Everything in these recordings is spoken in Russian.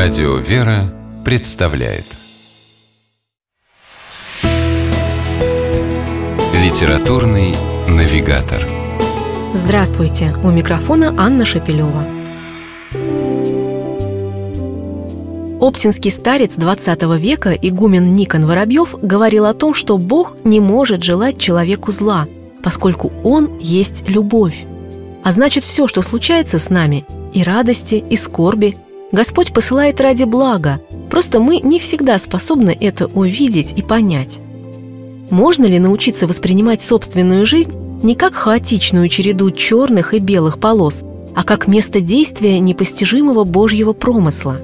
Радио «Вера» представляет Литературный навигатор Здравствуйте! У микрофона Анна Шапилева. Оптинский старец 20 века игумен Никон Воробьев говорил о том, что Бог не может желать человеку зла, поскольку Он есть любовь. А значит, все, что случается с нами, и радости, и скорби, Господь посылает ради блага, просто мы не всегда способны это увидеть и понять. Можно ли научиться воспринимать собственную жизнь не как хаотичную череду черных и белых полос, а как место действия непостижимого Божьего промысла?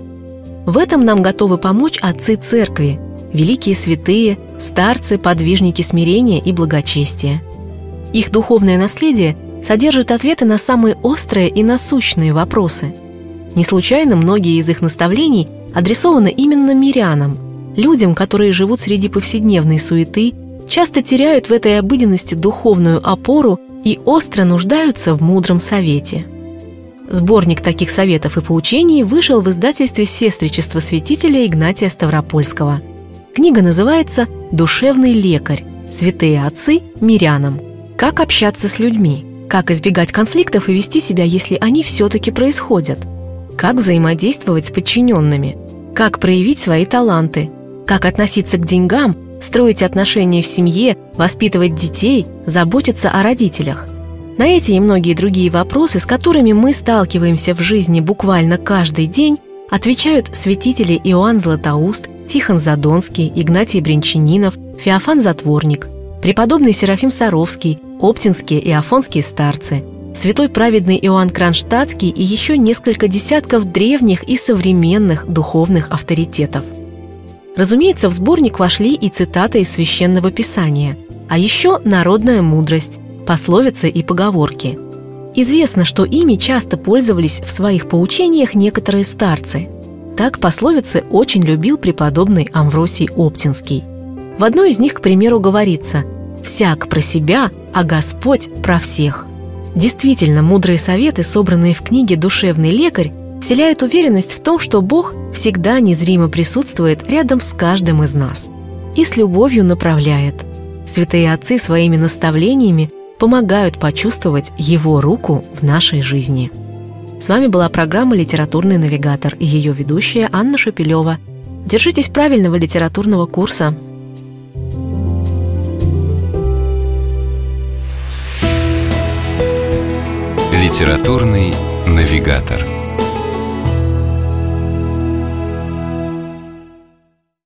В этом нам готовы помочь отцы церкви, великие святые, старцы, подвижники смирения и благочестия. Их духовное наследие содержит ответы на самые острые и насущные вопросы. Не случайно многие из их наставлений адресованы именно мирянам, людям, которые живут среди повседневной суеты, часто теряют в этой обыденности духовную опору и остро нуждаются в мудром совете. Сборник таких советов и поучений вышел в издательстве «Сестричество святителя Игнатия Ставропольского». Книга называется «Душевный лекарь. Святые отцы мирянам. Как общаться с людьми». Как избегать конфликтов и вести себя, если они все-таки происходят? Как взаимодействовать с подчиненными? Как проявить свои таланты? Как относиться к деньгам, строить отношения в семье, воспитывать детей, заботиться о родителях? На эти и многие другие вопросы, с которыми мы сталкиваемся в жизни буквально каждый день, отвечают святители Иоанн Златоуст, Тихон Задонский, Игнатий Бринчанинов, Феофан Затворник, преподобный Серафим Саровский, оптинские и афонские старцы, святой праведный Иоанн Кронштадтский и еще несколько десятков древних и современных духовных авторитетов. Разумеется, в сборник вошли и цитаты из Священного Писания, а еще народная мудрость, пословицы и поговорки. Известно, что ими часто пользовались в своих поучениях некоторые старцы. Так пословицы очень любил преподобный Амвросий Оптинский. В одной из них, к примеру, говорится «Всяк про себя, а Господь про всех». Действительно, мудрые советы, собранные в книге «Душевный лекарь», вселяют уверенность в том, что Бог всегда незримо присутствует рядом с каждым из нас и с любовью направляет. Святые отцы своими наставлениями помогают почувствовать Его руку в нашей жизни. С вами была программа «Литературный навигатор» и ее ведущая Анна Шапилева. Держитесь правильного литературного курса. Литературный навигатор.